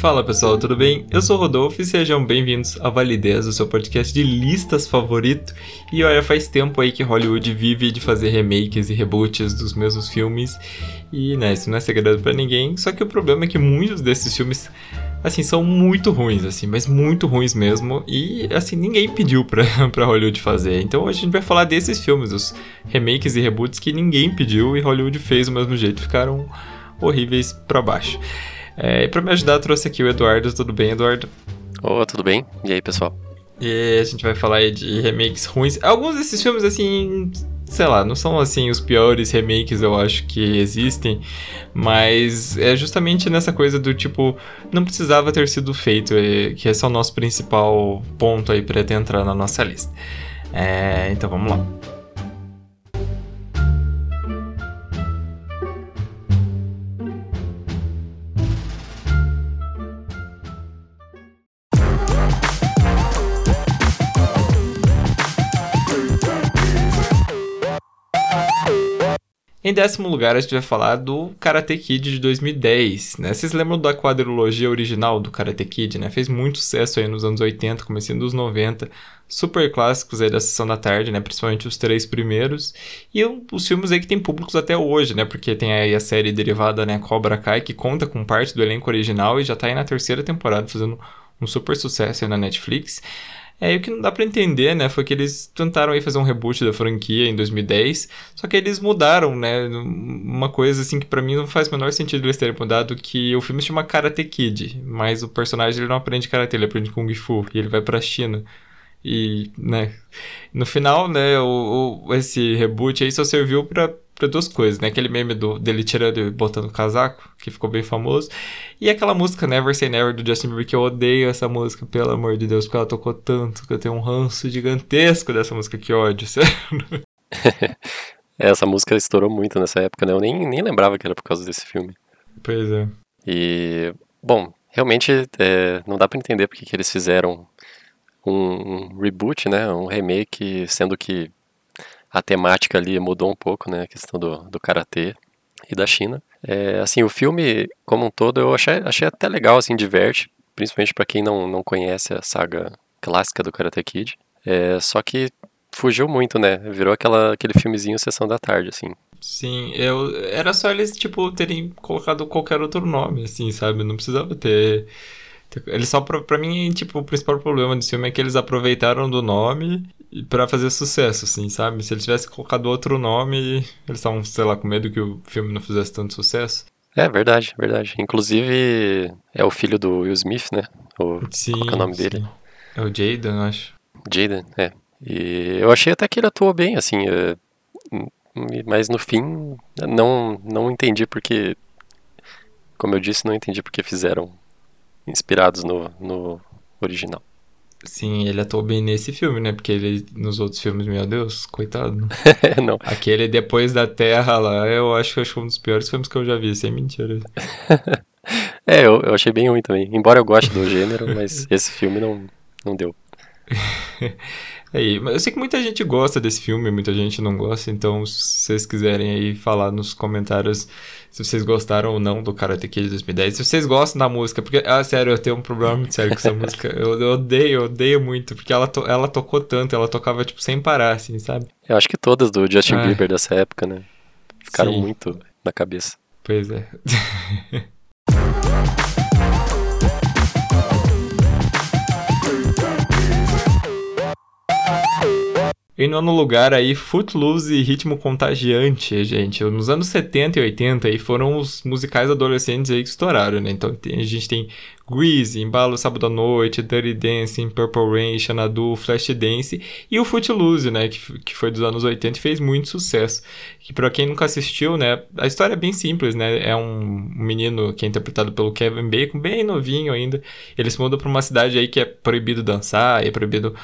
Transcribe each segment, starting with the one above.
Fala pessoal, tudo bem? Eu sou o Rodolfo e sejam bem-vindos a Validez, o seu podcast de listas favorito. E olha, faz tempo aí que Hollywood vive de fazer remakes e reboots dos mesmos filmes. E né, isso não é segredo para ninguém. Só que o problema é que muitos desses filmes, assim, são muito ruins, assim, mas muito ruins mesmo. E assim, ninguém pediu pra, pra Hollywood fazer. Então hoje a gente vai falar desses filmes, os remakes e reboots que ninguém pediu e Hollywood fez do mesmo jeito. Ficaram horríveis para baixo. É, e pra me ajudar, trouxe aqui o Eduardo. Tudo bem, Eduardo? Ô, tudo bem? E aí, pessoal? E a gente vai falar aí de remakes ruins. Alguns desses filmes, assim, sei lá, não são assim os piores remakes eu acho que existem, mas é justamente nessa coisa do tipo, não precisava ter sido feito, que esse é o nosso principal ponto aí para entrar na nossa lista. É, então vamos lá. Em décimo lugar, a gente vai falar do Karate Kid de 2010, né? Vocês lembram da quadrilogia original do Karate Kid, né? Fez muito sucesso aí nos anos 80, começando dos 90. Super clássicos aí da Sessão da Tarde, né? Principalmente os três primeiros. E os filmes aí que tem públicos até hoje, né? Porque tem aí a série derivada, né? Cobra Kai, que conta com parte do elenco original e já tá aí na terceira temporada, fazendo um super sucesso aí na Netflix. É, e o que não dá para entender, né, foi que eles tentaram aí fazer um reboot da franquia em 2010, só que eles mudaram, né, uma coisa assim que para mim não faz o menor sentido eles terem mudado, que o filme se chama Karate Kid, mas o personagem ele não aprende karate, ele aprende kung fu e ele vai para China. E, né, no final, né, o, o esse reboot aí só serviu para para duas coisas, né? Aquele meme do, dele tirando e botando o casaco, que ficou bem famoso. E aquela música Never Say Never do Justin Bieber, que eu odeio essa música, pelo amor de Deus, porque ela tocou tanto, que eu tenho um ranço gigantesco dessa música, que ódio, sério. essa música estourou muito nessa época, né? Eu nem, nem lembrava que era por causa desse filme. Pois é. E, bom, realmente é, não dá para entender porque que eles fizeram um, um reboot, né? Um remake, sendo que a temática ali mudou um pouco, né? A questão do, do karatê e da China. É, assim, o filme como um todo eu achei, achei até legal, assim, diverte, principalmente para quem não, não conhece a saga clássica do Karate Kid. É, só que fugiu muito, né? Virou aquela, aquele filmezinho Sessão da Tarde, assim. Sim, eu era só eles, tipo, terem colocado qualquer outro nome, assim, sabe? Não precisava ter eles só, pra, pra mim, tipo, o principal problema desse filme é que eles aproveitaram do nome para fazer sucesso, assim, sabe? Se eles tivessem colocado outro nome, eles estavam, sei lá, com medo que o filme não fizesse tanto sucesso. É, verdade, verdade. Inclusive, é o filho do Will Smith, né? O, sim, qual é o nome sim. dele? É o Jaden, eu acho. Jaden, é. E eu achei até que ele atuou bem, assim, é, mas no fim, não, não entendi porque, como eu disse, não entendi porque fizeram inspirados no, no original. Sim, ele atuou bem nesse filme, né? Porque ele, nos outros filmes, meu Deus, coitado. não. Aquele Depois da Terra lá, eu acho que foi um dos piores filmes que eu já vi, sem mentira. é, eu, eu achei bem ruim também. Embora eu goste do gênero, mas esse filme não, não deu. Aí, eu sei que muita gente gosta desse filme, muita gente não gosta, então se vocês quiserem aí falar nos comentários se vocês gostaram ou não do Karate Kid de 2010, se vocês gostam da música, porque, ah, sério, eu tenho um problema muito sério com essa música, eu, eu odeio, eu odeio muito, porque ela, to, ela tocou tanto, ela tocava, tipo, sem parar, assim, sabe? Eu acho que todas do Justin ah. Bieber dessa época, né, ficaram Sim. muito na cabeça. Pois é. Em nono lugar aí, Footloose e Ritmo Contagiante, gente. Nos anos 70 e 80 aí foram os musicais adolescentes aí que estouraram, né? Então a gente tem Greasy, Embalo Sábado à Noite, Dirty Dancing, Purple Rain, Xanadu, Flashdance e o Footloose, né? Que, que foi dos anos 80 e fez muito sucesso. Que para quem nunca assistiu, né? A história é bem simples, né? É um menino que é interpretado pelo Kevin Bacon, bem novinho ainda. Ele se muda pra uma cidade aí que é proibido dançar, é proibido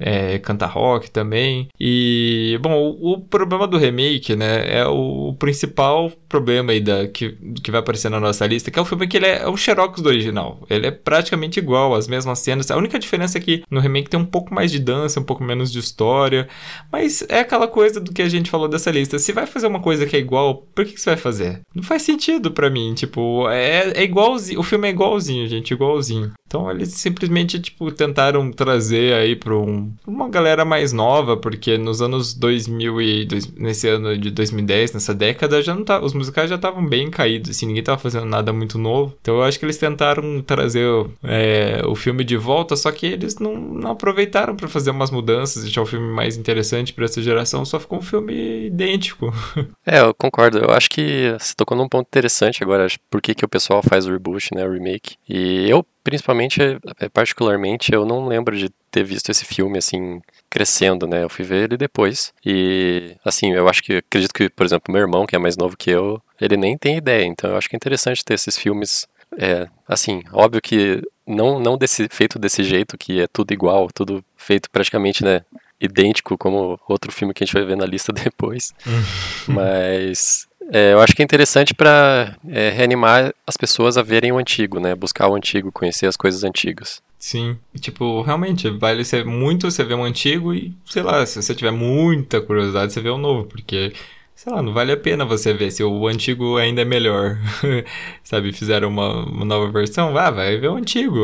é, canta rock também. E, bom, o, o, problema do remake, né, é o, o, principal problema aí da, que, que vai aparecer na nossa lista, que é o filme que ele é, é o xerox do original. Ele é praticamente igual, as mesmas cenas. A única diferença é que no remake tem um pouco mais de dança, um pouco menos de história, mas é aquela coisa do que a gente falou dessa lista. Se vai fazer uma coisa que é igual, por que, que você vai fazer? Não faz sentido para mim, tipo, é, é igualzinho, o filme é igualzinho, gente, igualzinho. Então eles simplesmente, tipo, tentaram trazer aí pra um, uma galera mais nova, porque nos anos 2000 e dois, nesse ano de 2010, nessa década, já não tá, os musicais já estavam bem caídos, assim, ninguém tava fazendo nada muito novo. Então eu acho que eles tentaram trazer é, o filme de volta, só que eles não, não aproveitaram para fazer umas mudanças, deixar o filme mais interessante para essa geração, só ficou um filme idêntico. É, eu concordo. Eu acho que você tocou num ponto interessante agora, por que, que o pessoal faz o reboot, né, o remake. E eu principalmente, é, particularmente, eu não lembro de ter visto esse filme assim crescendo, né? Eu fui ver ele depois e assim, eu acho que acredito que, por exemplo, meu irmão, que é mais novo que eu, ele nem tem ideia. Então, eu acho que é interessante ter esses filmes é, assim, óbvio que não não desse feito desse jeito que é tudo igual, tudo feito praticamente, né, idêntico como outro filme que a gente vai ver na lista depois. Mas é, eu acho que é interessante para é, reanimar as pessoas a verem o antigo, né? Buscar o antigo, conhecer as coisas antigas. Sim, tipo, realmente, vale ser muito você ver um antigo e, sei lá, se você tiver muita curiosidade, você vê um novo, porque, sei lá, não vale a pena você ver se o antigo ainda é melhor. Sabe, fizeram uma, uma nova versão, ah, vai ver o antigo.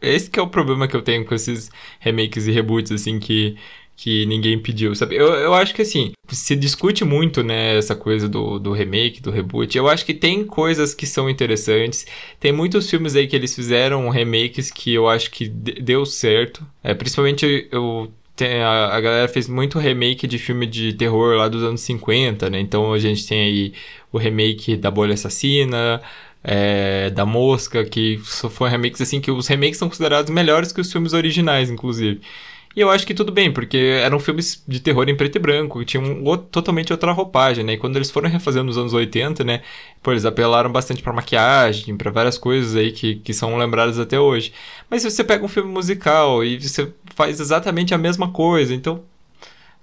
Esse que é o problema que eu tenho com esses remakes e reboots, assim, que que ninguém pediu, sabe? Eu, eu acho que assim, se discute muito, né, essa coisa do, do remake, do reboot. Eu acho que tem coisas que são interessantes. Tem muitos filmes aí que eles fizeram remakes que eu acho que deu certo. É, principalmente eu tem, a, a, galera fez muito remake de filme de terror lá dos anos 50, né? Então a gente tem aí o remake da Bolha Assassina, é, da Mosca, que foram remakes assim, que os remakes são considerados melhores que os filmes originais, inclusive. E eu acho que tudo bem, porque eram filmes de terror em preto e branco, tinham um, totalmente outra roupagem, né? E quando eles foram refazendo nos anos 80, né? Pô, eles apelaram bastante pra maquiagem, para várias coisas aí que, que são lembradas até hoje. Mas se você pega um filme musical e você faz exatamente a mesma coisa, então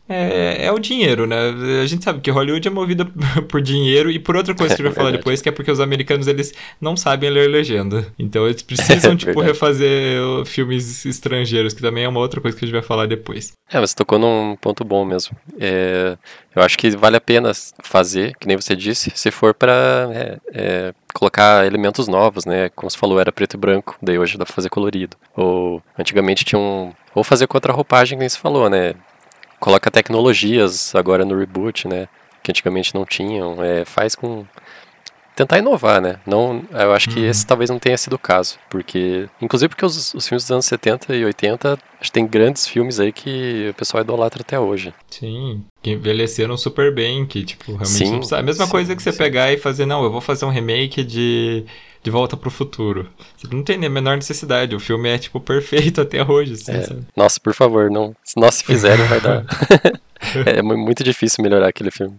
é, é, o dinheiro, né? A gente sabe que Hollywood é movida por dinheiro e por outra coisa que a gente vai falar depois, que é porque os americanos eles não sabem ler legenda. Então eles precisam, tipo, refazer filmes estrangeiros, que também é uma outra coisa que a gente vai falar depois. É, você tocou num ponto bom mesmo. É, eu acho que vale a pena fazer, que nem você disse, se for para é, é, colocar elementos novos, né? Como você falou, era preto e branco, daí hoje dá pra fazer colorido. Ou antigamente tinha um. Ou fazer com outra roupagem, que nem você falou, né? Coloca tecnologias agora no reboot, né? Que antigamente não tinham. É, faz com. Tentar inovar, né? Não, eu acho que uhum. esse talvez não tenha sido o caso. Porque. Inclusive porque os, os filmes dos anos 70 e 80, acho que tem grandes filmes aí que o pessoal idolatra até hoje. Sim, que envelheceram super bem, que, tipo, realmente. Sim, a mesma sim, coisa que você sim. pegar e fazer, não, eu vou fazer um remake de de Volta pro Futuro. Você não tem nem a menor necessidade. O filme é, tipo, perfeito até hoje. Assim, é. Nossa, por favor, não. Se nós fizerem, vai dar. é muito difícil melhorar aquele filme.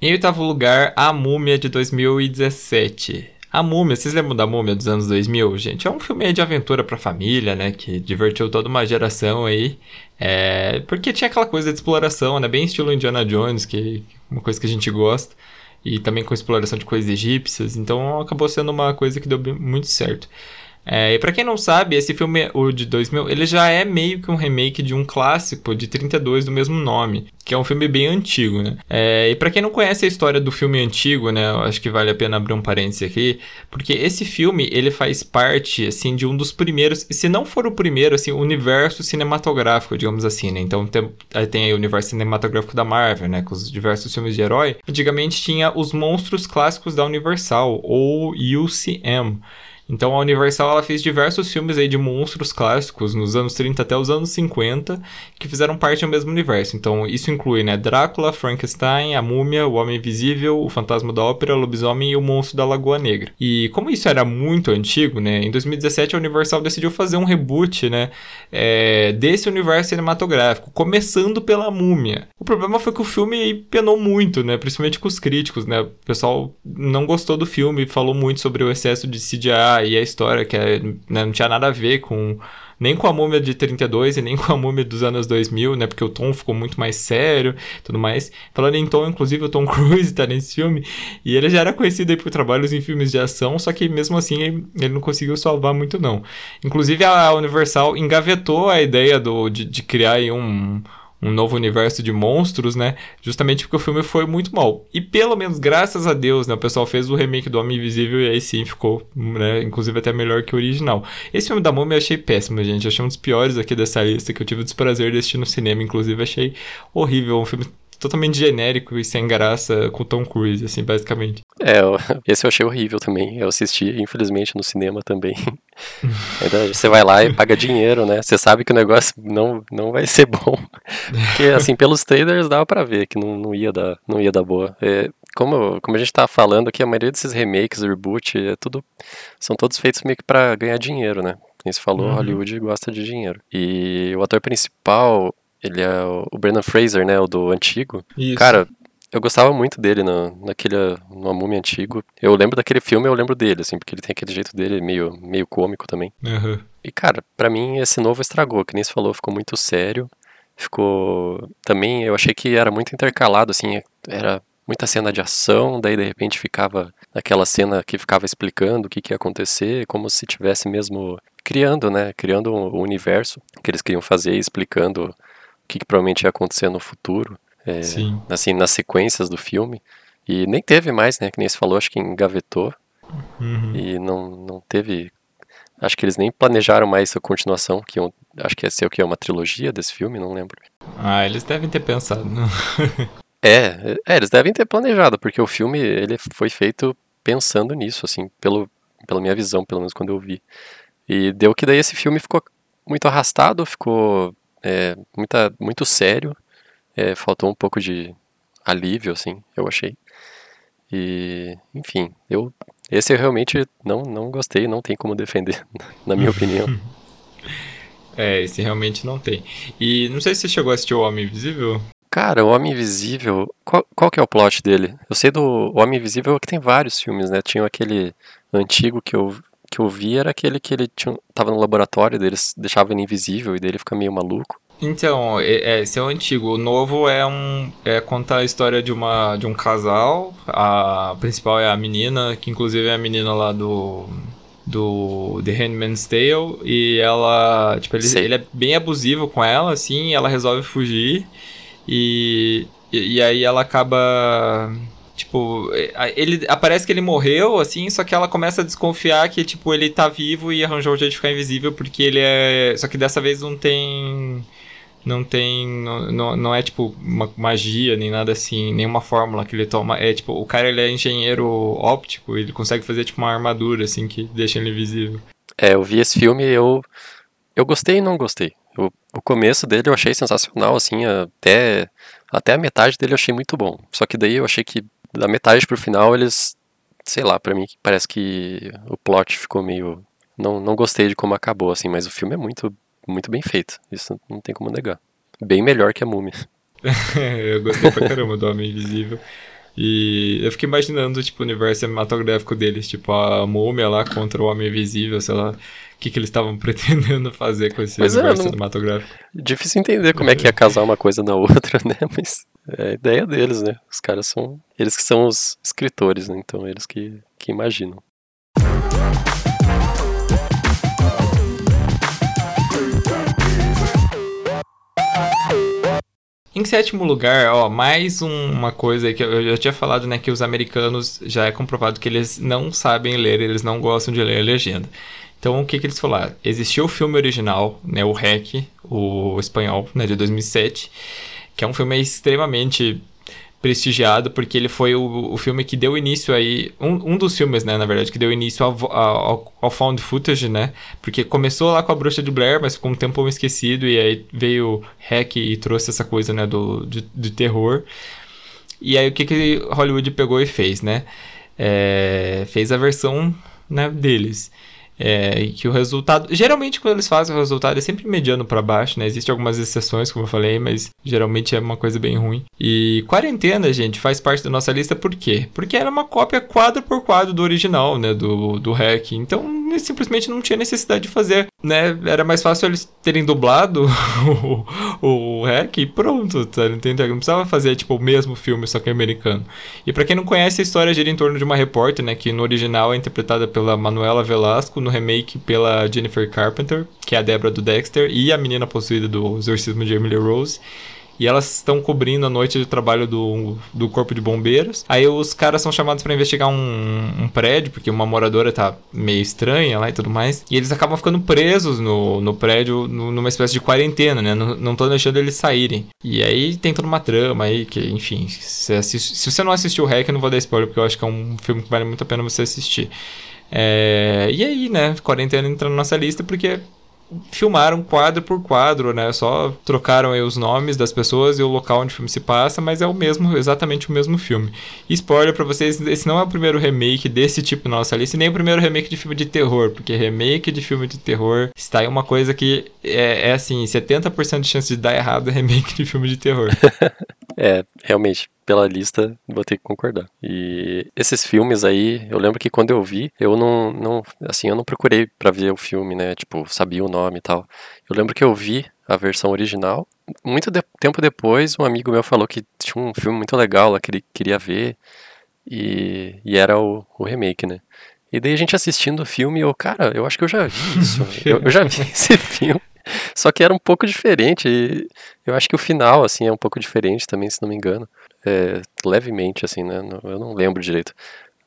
Em oitavo lugar, A Múmia de 2017. A Múmia, vocês lembram da Múmia dos anos 2000, gente? É um filme de aventura pra família, né? Que divertiu toda uma geração aí. É... Porque tinha aquela coisa de exploração, né? Bem estilo Indiana Jones, que é uma coisa que a gente gosta. E também com exploração de coisas egípcias. Então acabou sendo uma coisa que deu muito certo. É, e para quem não sabe, esse filme, o de 2000, ele já é meio que um remake de um clássico de 32 do mesmo nome, que é um filme bem antigo, né? É, e para quem não conhece a história do filme antigo, né, acho que vale a pena abrir um parêntese aqui, porque esse filme, ele faz parte, assim, de um dos primeiros, se não for o primeiro, assim, universo cinematográfico, digamos assim, né? Então tem, tem aí o universo cinematográfico da Marvel, né, com os diversos filmes de herói. Antigamente tinha os monstros clássicos da Universal, ou UCM, Então a Universal ela fez diversos filmes aí de monstros clássicos nos anos 30 até os anos 50 que fizeram parte do mesmo universo. Então isso inclui, né, Drácula, Frankenstein, a Múmia, o Homem Invisível, o Fantasma da Ópera, o Lobisomem e o Monstro da Lagoa Negra. E como isso era muito antigo, né, em 2017 a Universal decidiu fazer um reboot, né, é, desse universo cinematográfico, começando pela Múmia. O problema foi que o filme penou muito, né, principalmente com os críticos, né, o pessoal não gostou do filme, falou muito sobre o excesso de CGI e a história, que é, né, não tinha nada a ver com nem com a múmia de 32 e nem com a múmia dos anos 2000, né? Porque o tom ficou muito mais sério tudo mais. Falando em tom, inclusive o Tom Cruise tá nesse filme. E ele já era conhecido aí por trabalhos em filmes de ação, só que mesmo assim ele, ele não conseguiu salvar muito, não. Inclusive a Universal engavetou a ideia do, de, de criar aí um um novo universo de monstros, né? Justamente porque o filme foi muito mal. E pelo menos, graças a Deus, né? O pessoal fez o remake do Homem Invisível e aí sim ficou, né? Inclusive até melhor que o original. Esse filme da Múmia eu achei péssimo, gente. Eu achei um dos piores aqui dessa lista que eu tive o desprazer de assistir no cinema. Inclusive, achei horrível. Um filme totalmente genérico e sem graça com Tom Cruise, assim, basicamente. É, esse eu achei horrível também. Eu assisti, infelizmente, no cinema também. Ainda você vai lá e paga dinheiro, né? Você sabe que o negócio não, não vai ser bom. Porque, assim, pelos trailers dava pra ver que não, não, ia, dar, não ia dar boa. É, como, como a gente tá falando aqui, a maioria desses remakes, reboot, é tudo, são todos feitos meio que pra ganhar dinheiro, né? Como você falou, uhum. Hollywood gosta de dinheiro. E o ator principal, ele é o Brendan Fraser, né? O do antigo. Isso. Cara, eu gostava muito dele no, naquele, no Múmia antigo. Eu lembro daquele filme, eu lembro dele, assim, porque ele tem aquele jeito dele meio, meio cômico também. Uhum. E, cara, para mim esse novo estragou, que nem você falou, ficou muito sério. Ficou. Também eu achei que era muito intercalado, assim, era muita cena de ação, daí de repente ficava aquela cena que ficava explicando o que, que ia acontecer, como se tivesse mesmo criando, né? Criando um universo que eles queriam fazer, explicando o que, que provavelmente ia acontecer no futuro, é, assim, nas sequências do filme. E nem teve mais, né? Que nem você falou, acho que engavetou. Uhum. E não, não teve. Acho que eles nem planejaram mais a continuação, que acho que ia ser o que? Uma trilogia desse filme, não lembro. Ah, eles devem ter pensado. é, é, eles devem ter planejado, porque o filme ele foi feito pensando nisso, assim, pelo, pela minha visão, pelo menos quando eu vi. E deu que daí esse filme ficou muito arrastado, ficou é, muita, muito sério. É, faltou um pouco de alívio, assim, eu achei. E, enfim, eu esse eu realmente não, não gostei, não tem como defender, na minha opinião. É, esse realmente não tem. E não sei se você chegou a assistir O Homem Invisível. Cara, o Homem Invisível, qual, qual que é o plot dele? Eu sei do Homem Invisível que tem vários filmes, né? Tinha aquele antigo que eu que eu vi era aquele que ele tinha, tava no laboratório, eles deixavam ele invisível e dele fica meio maluco. Então, é, é, esse é o antigo. O novo é um. É contar a história de, uma, de um casal. A principal é a menina, que inclusive é a menina lá do. Do The Handmaid's Tale. E ela. Tipo, ele, ele é bem abusivo com ela, assim, e ela resolve fugir. E. E, e aí ela acaba Tipo, é, ele aparece que ele morreu, assim, só que ela começa a desconfiar que, tipo, ele tá vivo e arranjou um jeito de ficar invisível porque ele é. Só que dessa vez não tem. Não tem. Não, não é tipo uma magia nem nada assim, nenhuma fórmula que ele toma. É tipo, o cara ele é engenheiro óptico, ele consegue fazer tipo uma armadura, assim, que deixa ele invisível. É, eu vi esse filme e eu. Eu gostei e não gostei. O começo dele eu achei sensacional, assim, até, até a metade dele eu achei muito bom. Só que daí eu achei que da metade pro final eles, sei lá, para mim parece que o plot ficou meio não, não gostei de como acabou assim, mas o filme é muito muito bem feito. Isso não tem como negar. Bem melhor que a Múmia. eu gostei pra caramba do Homem Invisível. E eu fiquei imaginando, tipo, o universo cinematográfico deles, tipo, a múmia lá contra o Homem Invisível, sei lá, o que, que eles estavam pretendendo fazer com esse Mas é, universo é, não... cinematográfico. Difícil entender como é que ia casar uma coisa na outra, né? Mas é a ideia deles, né? Os caras são. Eles que são os escritores, né? Então eles que, que imaginam. Em sétimo lugar, ó, mais um, uma coisa que eu já tinha falado, né, que os americanos já é comprovado que eles não sabem ler, eles não gostam de ler a legenda. Então, o que, que eles falaram? Existiu o filme original, né, o REC, o espanhol, né, de 2007, que é um filme extremamente prestigiado, porque ele foi o, o filme que deu início aí. Um, um dos filmes, né, na verdade, que deu início ao, ao, ao found footage, né? Porque começou lá com a Bruxa de Blair, mas ficou um tempo esquecido, e aí veio Hack e trouxe essa coisa, né, do, de, de terror. E aí o que, que Hollywood pegou e fez, né? É, fez a versão né, deles. É, que o resultado. Geralmente, quando eles fazem o resultado, é sempre mediano para baixo, né? Existem algumas exceções, como eu falei, mas geralmente é uma coisa bem ruim. E Quarentena, gente, faz parte da nossa lista por quê? Porque era uma cópia quadro por quadro do original, né? Do, do hack. Então, simplesmente não tinha necessidade de fazer, né? Era mais fácil eles terem dublado o, o hack e pronto, tá entendendo? Não precisava fazer, tipo, o mesmo filme, só que americano. E para quem não conhece, a história gira em torno de uma repórter, né? Que no original é interpretada pela Manuela Velasco, no remake pela Jennifer Carpenter, que é a Débora do Dexter, e a menina possuída do exorcismo de Emily Rose. E elas estão cobrindo a noite de trabalho do, do corpo de bombeiros. Aí os caras são chamados para investigar um, um, prédio, porque uma moradora tá meio estranha lá e tudo mais. E eles acabam ficando presos no, no prédio, no, numa espécie de quarentena, né? Não, não tô deixando eles saírem. E aí tem toda uma trama aí, que, enfim, se, assiste, se você não assistiu o Hack, eu não vou dar spoiler, porque eu acho que é um filme que vale muito a pena você assistir. É, e aí, né? Quarentena entra na nossa lista porque filmaram quadro por quadro, né? Só trocaram aí os nomes das pessoas e o local onde o filme se passa, mas é o mesmo, exatamente o mesmo filme. E spoiler para vocês, esse não é o primeiro remake desse tipo na nossa lista, nem o primeiro remake de filme de terror, porque remake de filme de terror está em uma coisa que é, é assim, 70% de chance de dar errado é remake de filme de terror. é, realmente pela lista, vou ter que concordar. E esses filmes aí, eu lembro que quando eu vi, eu não, não assim, eu não procurei para ver o filme, né? Tipo, sabia o nome e tal. Eu lembro que eu vi a versão original. Muito de tempo depois, um amigo meu falou que tinha um filme muito legal lá que ele queria ver. E, e era o, o remake, né? E daí a gente assistindo o filme, eu, cara, eu acho que eu já vi isso. eu, eu já vi esse filme. Só que era um pouco diferente. E eu acho que o final, assim, é um pouco diferente também, se não me engano é, levemente, assim, né? Eu não lembro direito.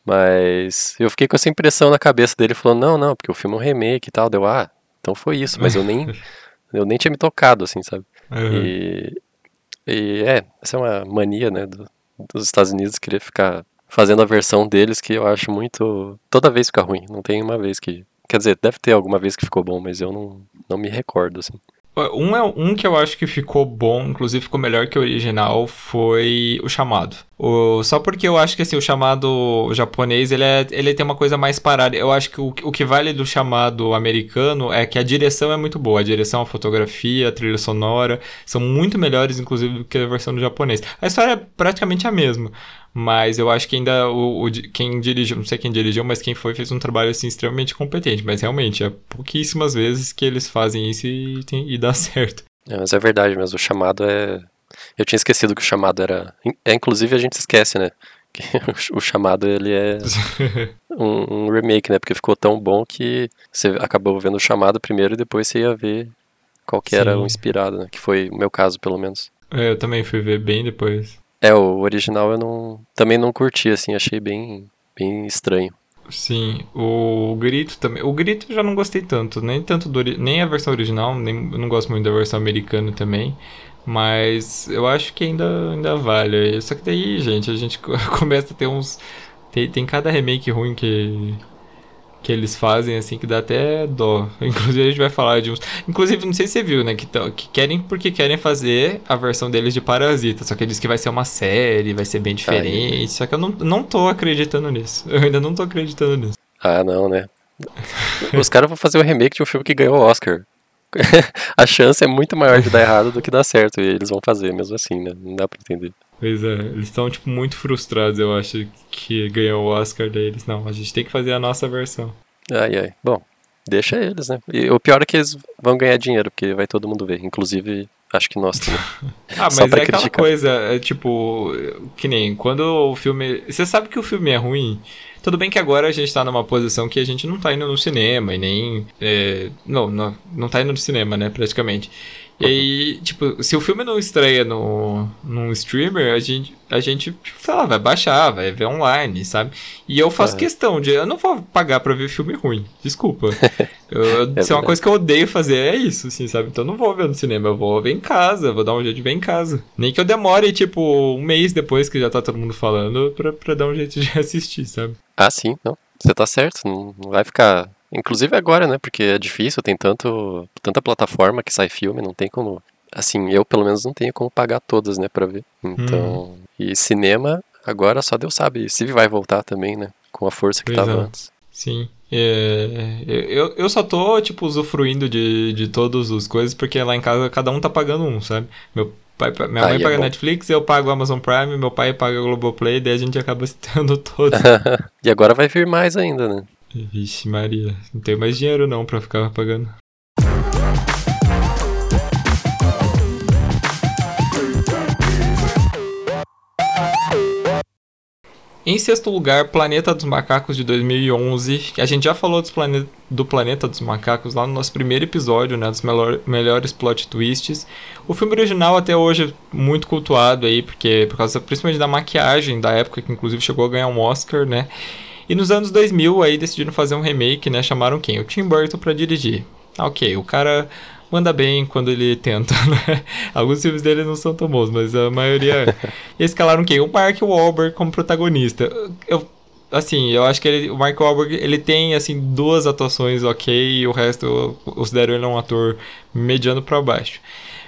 Mas eu fiquei com essa impressão na cabeça dele, falando, não, não, porque o filme é um remake e tal. Deu, ah, então foi isso, mas eu nem, eu nem tinha me tocado, assim, sabe? Uhum. E, e é, essa é uma mania, né, do, dos Estados Unidos querer ficar fazendo a versão deles que eu acho muito. Toda vez fica ruim, não tem uma vez que. Quer dizer, deve ter alguma vez que ficou bom, mas eu não, não me recordo, assim. Um, é, um que eu acho que ficou bom, inclusive ficou melhor que o original, foi o chamado. O, só porque eu acho que assim, o chamado japonês ele, é, ele tem uma coisa mais parada. Eu acho que o, o que vale do chamado americano é que a direção é muito boa. A direção, a fotografia, a trilha sonora são muito melhores, inclusive, do que a versão do japonês. A história é praticamente a mesma. Mas eu acho que ainda o, o, quem dirigiu, não sei quem dirigiu, mas quem foi fez um trabalho assim extremamente competente. Mas realmente, é pouquíssimas vezes que eles fazem isso e, tem, e dá certo. É, mas é verdade mesmo, o chamado é. Eu tinha esquecido que o chamado era. É, inclusive a gente esquece, né? Que o chamado ele é um, um, remake, né? Porque ficou tão bom que você acabou vendo o chamado primeiro e depois você ia ver qual que era o inspirado, né? Que foi o meu caso, pelo menos. É, eu também fui ver bem depois. É, o original eu não. Também não curti, assim, achei bem, bem estranho. Sim, o Grito também. O Grito eu já não gostei tanto, nem tanto do, nem a versão original, nem eu não gosto muito da versão americana também. Mas eu acho que ainda, ainda vale. Só que daí, gente, a gente começa a ter uns. Tem, tem cada remake ruim que, que eles fazem, assim, que dá até dó. Inclusive, a gente vai falar de uns. Inclusive, não sei se você viu, né? Que, que querem porque querem fazer a versão deles de Parasita. Só que eles que vai ser uma série, vai ser bem diferente. Aí. Só que eu não, não tô acreditando nisso. Eu ainda não tô acreditando nisso. Ah, não, né? Os caras vão fazer o um remake de um filme que ganhou o Oscar. a chance é muito maior de dar errado do que dar certo. E eles vão fazer mesmo assim, né? Não dá pra entender. Pois é, eles estão, tipo, muito frustrados, eu acho, que ganhou o Oscar deles. Não, a gente tem que fazer a nossa versão. Ai, ai. Bom, deixa eles, né? E o pior é que eles vão ganhar dinheiro, porque vai todo mundo ver. Inclusive, acho que nós também. ah, mas é criticar. aquela coisa, é tipo, que nem quando o filme. Você sabe que o filme é ruim. Tudo bem que agora a gente tá numa posição que a gente não tá indo no cinema e nem. É... Não, não, não tá indo no cinema, né, praticamente. E aí, tipo, se o filme não estreia no, num streamer, a gente, a gente, sei lá, vai baixar, vai ver online, sabe? E eu faço questão de. Eu não vou pagar pra ver filme ruim. Desculpa. Eu, é se é uma coisa que eu odeio fazer, é isso, assim, sabe? Então eu não vou ver no cinema, eu vou ver em casa, vou dar um jeito de ver em casa. Nem que eu demore, tipo, um mês depois que já tá todo mundo falando, pra, pra dar um jeito de assistir, sabe? Ah, sim, não. Você tá certo, não vai ficar Inclusive agora, né? Porque é difícil, tem tanto, tanta plataforma que sai filme, não tem como. Assim, eu pelo menos não tenho como pagar todas, né, pra ver. Então. Hum. E cinema, agora só Deus sabe se vai voltar também, né? Com a força que pois tava é. antes. Sim. É, eu, eu só tô, tipo, usufruindo de, de todas as coisas, porque lá em casa cada um tá pagando um, sabe? Meu pai, minha mãe é paga Netflix, eu pago Amazon Prime, meu pai paga Globoplay, daí a gente acaba tendo todos. e agora vai vir mais ainda, né? Vixe, Maria. Não tenho mais dinheiro não pra ficar pagando. Em sexto lugar, Planeta dos Macacos de 2011. A gente já falou plane... do Planeta dos Macacos lá no nosso primeiro episódio, né? Dos melhor... melhores plot twists. O filme original até hoje é muito cultuado aí, porque por causa principalmente da maquiagem da época, que inclusive chegou a ganhar um Oscar, né? E nos anos 2000 aí decidiram fazer um remake, né? Chamaram quem? O Tim Burton para dirigir. Ah, ok, o cara manda bem quando ele tenta, né? Alguns filmes dele não são tão bons, mas a maioria... e escalaram quem? O Mark Wahlberg como protagonista. Eu assim, eu acho que ele, o Mark Wahlberg, ele tem, assim, duas atuações ok, e o resto eu considero ele um ator mediano para baixo.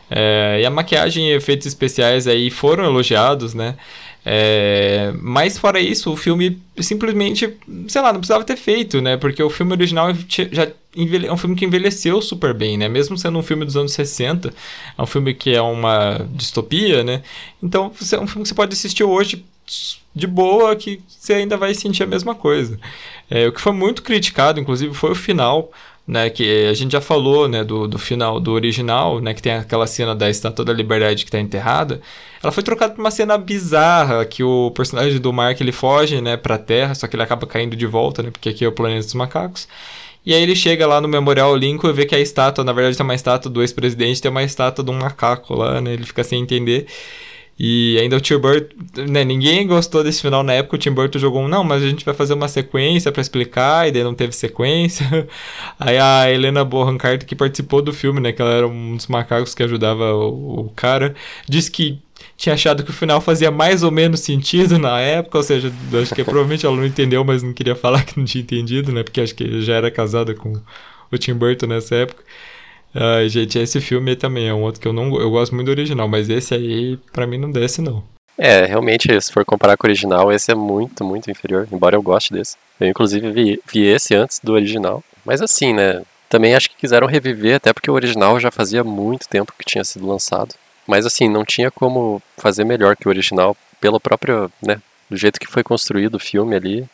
É, e a maquiagem e efeitos especiais aí foram elogiados, né? É, mas fora isso, o filme simplesmente, sei lá, não precisava ter feito, né? Porque o filme original já é um filme que envelheceu super bem, né? Mesmo sendo um filme dos anos 60, é um filme que é uma distopia, né? Então, é um filme que você pode assistir hoje de boa que você ainda vai sentir a mesma coisa. É, o que foi muito criticado, inclusive, foi o final né, que a gente já falou, né, do, do final do original, né, que tem aquela cena da Estátua da Liberdade que está enterrada, ela foi trocada por uma cena bizarra, que o personagem do Mark, ele foge, né, pra Terra, só que ele acaba caindo de volta, né, porque aqui é o planeta dos macacos, e aí ele chega lá no Memorial Lincoln e vê que a estátua, na verdade tem uma estátua do ex-presidente, tem uma estátua de um macaco lá, né, ele fica sem entender, e ainda o Tim Burton, né, ninguém gostou desse final na época, o Tim Burton jogou um, não, mas a gente vai fazer uma sequência para explicar, e daí não teve sequência. Aí a Helena Bonham Carter, que participou do filme, né, que ela era um dos macacos que ajudava o, o cara, disse que tinha achado que o final fazia mais ou menos sentido na época, ou seja, acho que provavelmente ela não entendeu, mas não queria falar que não tinha entendido, né, porque acho que já era casada com o Tim Burton nessa época. Ai, gente, esse filme também é um outro que eu não eu gosto muito do original, mas esse aí para mim não desce não. É, realmente, se for comparar com o original, esse é muito, muito inferior, embora eu goste desse. Eu inclusive vi, vi esse antes do original. Mas assim, né, também acho que quiseram reviver, até porque o original já fazia muito tempo que tinha sido lançado. Mas assim, não tinha como fazer melhor que o original pelo próprio, né, do jeito que foi construído o filme ali.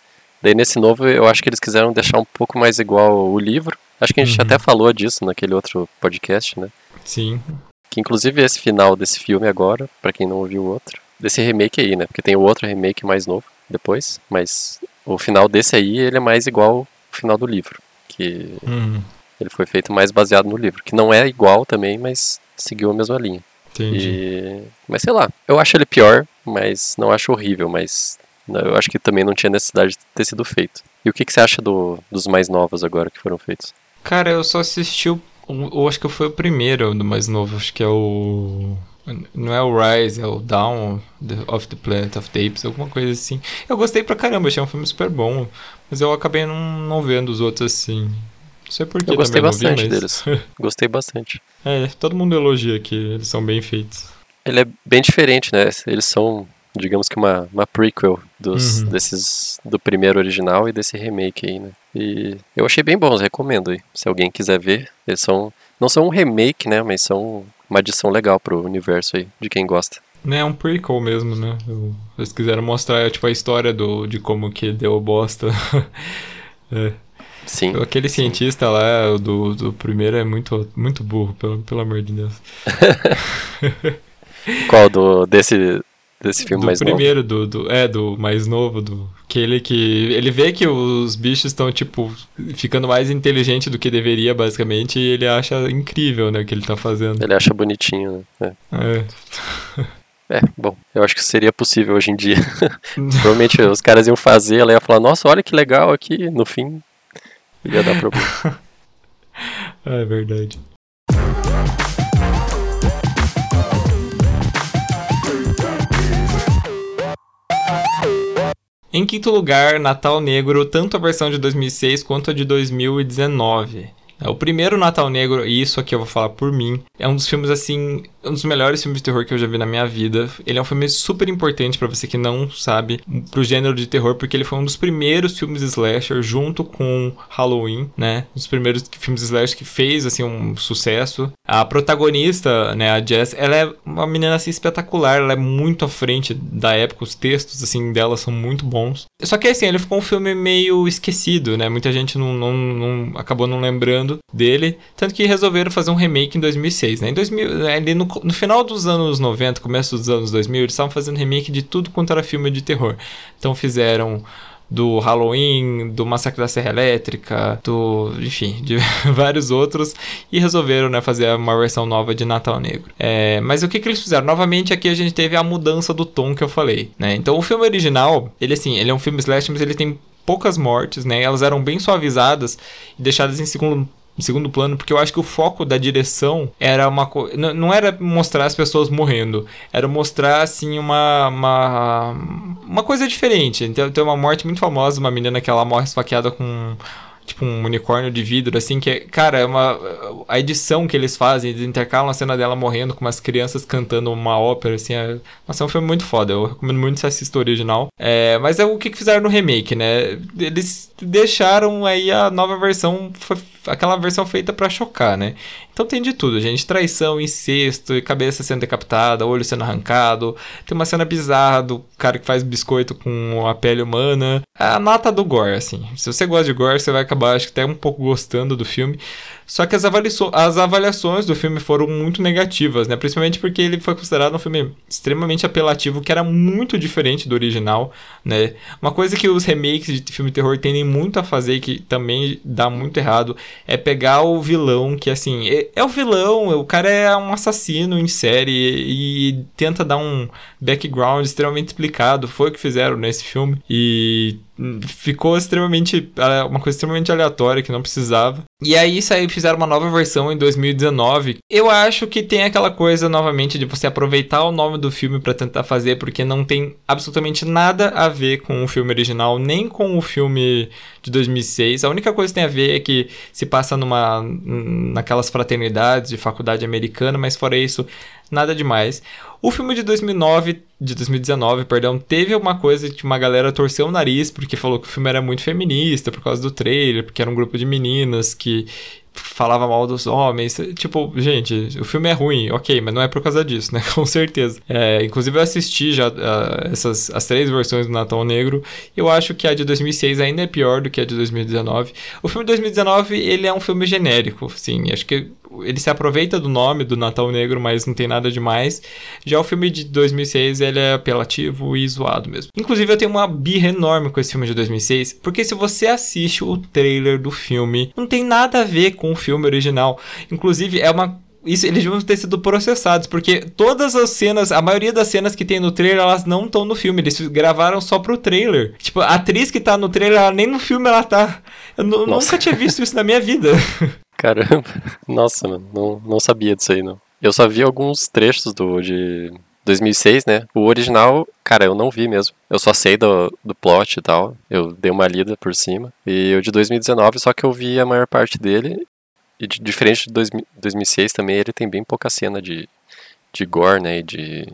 Daí nesse novo eu acho que eles quiseram deixar um pouco mais igual o livro, Acho que a gente uhum. até falou disso naquele outro podcast, né? Sim. Que inclusive esse final desse filme agora, para quem não ouviu o outro, desse remake aí, né? Porque tem o outro remake mais novo depois, mas o final desse aí, ele é mais igual ao final do livro, que uhum. ele foi feito mais baseado no livro, que não é igual também, mas seguiu a mesma linha. Entendi. E... Mas sei lá, eu acho ele pior, mas não acho horrível, mas eu acho que também não tinha necessidade de ter sido feito. E o que, que você acha do, dos mais novos agora que foram feitos? Cara, eu só assisti o. Eu acho que foi o primeiro do mais novo, acho que é o. Não é o Rise, é o Down of the Planet of the Apes, alguma coisa assim. Eu gostei pra caramba, achei um filme super bom. Mas eu acabei não, não vendo os outros assim. Não sei porquê. Eu gostei bastante vi, mas... deles. gostei bastante. É, todo mundo elogia que eles são bem feitos. Ele é bem diferente, né? Eles são, digamos que uma, uma prequel dos, uhum. desses do primeiro original e desse remake aí, né? E eu achei bem bons, recomendo aí. Se alguém quiser ver, eles são. Não são um remake, né? Mas são uma adição legal pro universo aí, de quem gosta. É um prequel mesmo, né? Eles quiseram mostrar, tipo, a história do, de como que deu bosta. é. Sim. Aquele sim. cientista lá, do, do primeiro, é muito, muito burro, pelo, pelo amor de Deus. Qual? Do, desse, desse filme do mais primeiro, novo? Do, do, é, do mais novo, do, que aquele que. Ele vê que os bichos estão, tipo, ficando mais inteligente do que deveria, basicamente, e ele acha incrível, né, o que ele tá fazendo. Ele acha bonitinho, né? É. É, bom, eu acho que seria possível hoje em dia. Provavelmente os caras iam fazer, ela ia falar, nossa, olha que legal aqui, no fim ia dar problema. é verdade. Em quinto lugar, Natal Negro, tanto a versão de 2006 quanto a de 2019. É, o primeiro Natal Negro, e isso aqui eu vou falar por mim, é um dos filmes, assim, um dos melhores filmes de terror que eu já vi na minha vida. Ele é um filme super importante para você que não sabe, pro gênero de terror, porque ele foi um dos primeiros filmes slasher, junto com Halloween, né? Um dos primeiros filmes slasher que fez, assim, um sucesso. A protagonista, né, a Jess, ela é uma menina, assim, espetacular, ela é muito à frente da época, os textos, assim, dela são muito bons. Só que, assim, ele ficou um filme meio esquecido, né? Muita gente não, não, não acabou não lembrando dele, tanto que resolveram fazer um remake em 2006, né? Em 2000, ali no, no final dos anos 90, começo dos anos 2000, eles estavam fazendo remake de tudo quanto era filme de terror. Então fizeram do Halloween, do Massacre da Serra Elétrica, do, enfim, de vários outros e resolveram, né, fazer uma versão nova de Natal Negro. É, mas o que, que eles fizeram? Novamente aqui a gente teve a mudança do tom que eu falei, né? Então o filme original, ele assim, ele é um filme slash, mas ele tem poucas mortes, né? Elas eram bem suavizadas e deixadas em segundo em segundo plano, porque eu acho que o foco da direção era uma coisa. Não era mostrar as pessoas morrendo, era mostrar, assim, uma. Uma, uma coisa diferente. Então, tem uma morte muito famosa, uma menina que ela morre esfaqueada com tipo um unicórnio de vidro, assim, que é, cara, é uma. A edição que eles fazem, eles intercalam a cena dela morrendo com umas crianças cantando uma ópera, assim. É, nossa, é um filme muito foda. Eu recomendo muito você assista o original. É, mas é o que fizeram no remake, né? Eles deixaram aí a nova versão, aquela versão feita para chocar, né? Então tem de tudo, gente. Traição, incesto, cabeça sendo decapitada, olho sendo arrancado. Tem uma cena bizarra do cara que faz biscoito com a pele humana. A nata do gore, assim. Se você gosta de gore, você vai acabar, acho que até um pouco gostando do filme. Só que as, as avaliações do filme foram muito negativas, né? Principalmente porque ele foi considerado um filme extremamente apelativo, que era muito diferente do original, né? Uma coisa que os remakes de filme terror tendem muito a fazer e que também dá muito errado é pegar o vilão que, assim, é, é o vilão, o cara é um assassino em série e, e tenta dar um background extremamente explicado. Foi o que fizeram nesse filme e ficou extremamente uma coisa extremamente aleatória que não precisava. E aí saiu, fizeram uma nova versão em 2019. Eu acho que tem aquela coisa novamente de você aproveitar o nome do filme para tentar fazer porque não tem absolutamente nada a ver com o filme original, nem com o filme de 2006. A única coisa que tem a ver é que se passa numa naquelas fraternidades de faculdade americana, mas fora isso, nada demais. O filme de 2009, de 2019, perdão, teve uma coisa que uma galera torceu o nariz porque falou que o filme era muito feminista por causa do trailer, porque era um grupo de meninas que falava mal dos homens. Tipo, gente, o filme é ruim, ok, mas não é por causa disso, né? Com certeza. É, inclusive, eu assisti já uh, essas as três versões do Natal Negro. Eu acho que a de 2006 ainda é pior do que a de 2019. O filme de 2019, ele é um filme genérico, assim. Acho que ele se aproveita do nome do Natal Negro, mas não tem nada demais. Já o filme de 2006, ele é apelativo e zoado mesmo. Inclusive, eu tenho uma birra enorme com esse filme de 2006, porque se você assiste o trailer do filme, não tem nada a ver com o filme original. Inclusive, é uma isso, eles deviam ter sido processados, porque todas as cenas, a maioria das cenas que tem no trailer, elas não estão no filme, eles gravaram só pro trailer. Tipo, a atriz que tá no trailer, ela, nem no filme ela tá. Eu nunca tinha visto isso na minha vida. Caramba, nossa, mano, não, não sabia disso aí, não. Eu só vi alguns trechos do de 2006, né? O original, cara, eu não vi mesmo. Eu só sei do, do plot e tal. Eu dei uma lida por cima. E o de 2019, só que eu vi a maior parte dele. E de, diferente de 2006 também, ele tem bem pouca cena de, de gore, né? E de...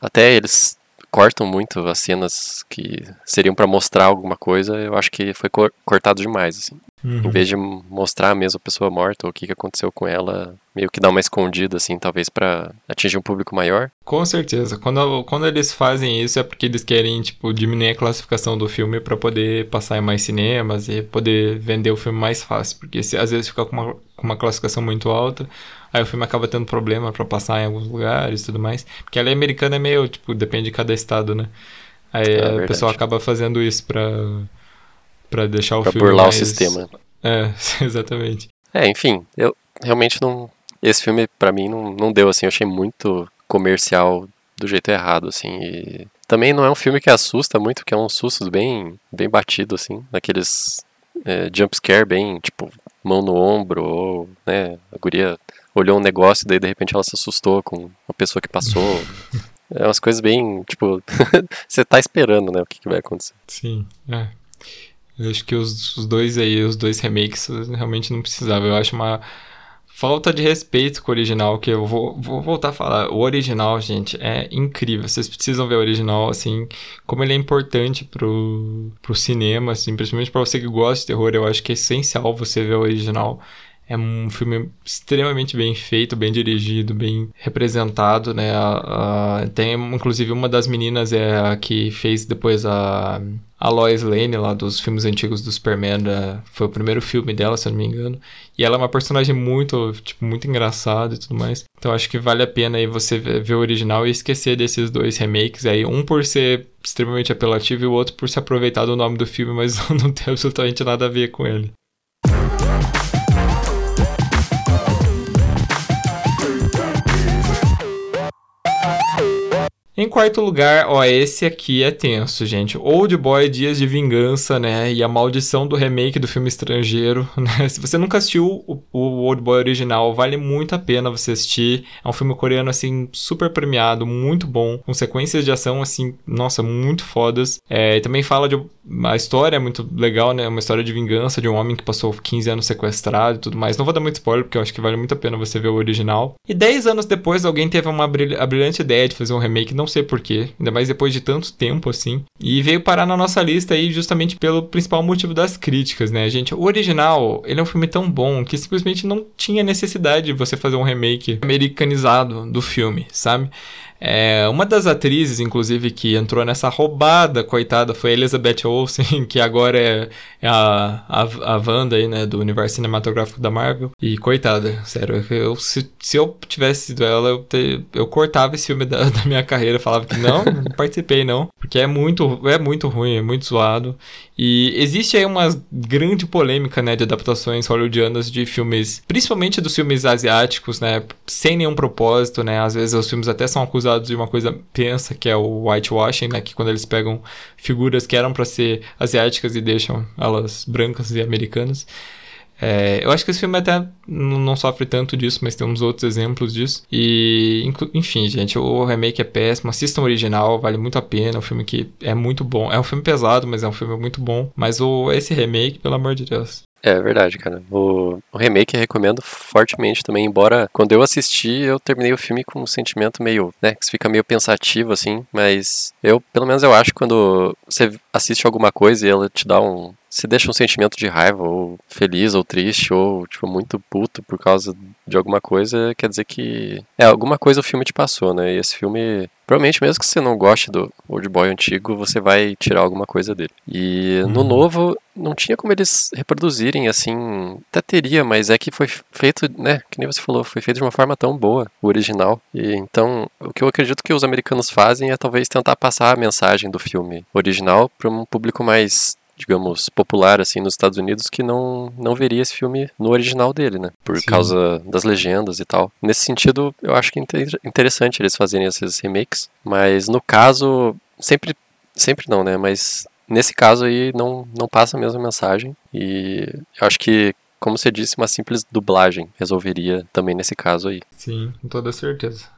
Até eles cortam muito as cenas que seriam para mostrar alguma coisa. Eu acho que foi cortado demais, assim. Uhum. Em vez de mostrar mesmo a pessoa morta, ou o que, que aconteceu com ela, meio que dar uma escondida, assim, talvez para atingir um público maior. Com certeza. Quando, quando eles fazem isso é porque eles querem, tipo, diminuir a classificação do filme para poder passar em mais cinemas e poder vender o filme mais fácil. Porque se, às vezes fica com uma, com uma classificação muito alta, aí o filme acaba tendo problema para passar em alguns lugares e tudo mais. Porque a lei americana é meio, tipo, depende de cada estado, né? Aí é, o pessoal acaba fazendo isso pra, pra deixar o pra filme burlar mais... o sistema. É, exatamente. É, enfim, eu realmente não... Esse filme, para mim, não, não deu, assim, eu achei muito comercial do jeito errado, assim, e... Também não é um filme que assusta muito, porque é um susto bem, bem batido, assim, naqueles é, jump scare bem, tipo, mão no ombro, ou, né, a guria olhou um negócio e daí de repente ela se assustou com uma pessoa que passou. é umas coisas bem, tipo, você tá esperando, né, o que, que vai acontecer. Sim, é. Eu acho que os, os dois aí, os dois remakes, realmente não precisava. Eu acho uma falta de respeito com o original, que eu vou, vou voltar a falar. O original, gente, é incrível. Vocês precisam ver o original, assim, como ele é importante pro, pro cinema, assim, principalmente para você que gosta de terror, eu acho que é essencial você ver o original. É um filme extremamente bem feito, bem dirigido, bem representado, né? Tem, inclusive, uma das meninas é a que fez depois a, a Lois Lane, lá dos filmes antigos do Superman. Da, foi o primeiro filme dela, se eu não me engano. E ela é uma personagem muito, tipo, muito engraçada e tudo mais. Então acho que vale a pena aí você ver, ver o original e esquecer desses dois remakes aí. Um por ser extremamente apelativo e o outro por se aproveitar do nome do filme, mas não tem absolutamente nada a ver com ele. Em quarto lugar, ó, esse aqui é tenso, gente. Old Boy Dias de Vingança, né? E a maldição do remake do filme estrangeiro, né? Se você nunca assistiu o, o Old Boy original, vale muito a pena você assistir. É um filme coreano, assim, super premiado, muito bom, com sequências de ação, assim, nossa, muito fodas. É, também fala de. A história muito legal, né? Uma história de vingança de um homem que passou 15 anos sequestrado e tudo mais. Não vou dar muito spoiler, porque eu acho que vale muito a pena você ver o original. E 10 anos depois, alguém teve uma brilhante ideia de fazer um remake não sei porquê, ainda mais depois de tanto tempo assim. E veio parar na nossa lista aí justamente pelo principal motivo das críticas, né, gente? O original, ele é um filme tão bom que simplesmente não tinha necessidade de você fazer um remake americanizado do filme, sabe? É, uma das atrizes, inclusive, que entrou nessa roubada, coitada, foi a Elizabeth Olsen, que agora é, é a, a, a Wanda aí, né, do universo cinematográfico da Marvel. E coitada, sério, eu, se, se eu tivesse sido ela, eu, te, eu cortava esse filme da, da minha carreira, falava que não, não participei não, porque é muito, é muito ruim, é muito zoado. E existe aí uma grande polêmica, né, de adaptações hollywoodianas de filmes, principalmente dos filmes asiáticos, né, sem nenhum propósito, né, às vezes os filmes até são acusados de uma coisa pensa que é o whitewashing, né, que quando eles pegam figuras que eram para ser asiáticas e deixam elas brancas e americanas. É, eu acho que esse filme até não sofre tanto disso, mas tem uns outros exemplos disso. E, enfim, gente, o remake é péssimo. Assistam o original, vale muito a pena. É um filme que é muito bom. É um filme pesado, mas é um filme muito bom. Mas o, esse remake, pelo amor de Deus. É verdade, cara. O, o remake eu recomendo fortemente também, embora quando eu assisti, eu terminei o filme com um sentimento meio, né, que fica meio pensativo, assim, mas eu, pelo menos eu acho quando você assiste alguma coisa e ela te dá um, se deixa um sentimento de raiva, ou feliz, ou triste, ou, tipo, muito puto por causa de alguma coisa, quer dizer que. É, alguma coisa o filme te passou, né? E esse filme. Provavelmente, mesmo que você não goste do Old Boy antigo, você vai tirar alguma coisa dele. E no uhum. novo, não tinha como eles reproduzirem, assim. Até teria, mas é que foi feito, né? Que nem você falou, foi feito de uma forma tão boa, o original. E então, o que eu acredito que os americanos fazem é talvez tentar passar a mensagem do filme original para um público mais digamos, popular assim nos Estados Unidos que não, não veria esse filme no original dele, né? Por Sim. causa das legendas e tal. Nesse sentido, eu acho que é interessante eles fazerem esses remakes, mas no caso, sempre sempre não, né? Mas nesse caso aí não não passa a mesma mensagem e eu acho que como você disse, uma simples dublagem resolveria também nesse caso aí. Sim, com toda certeza.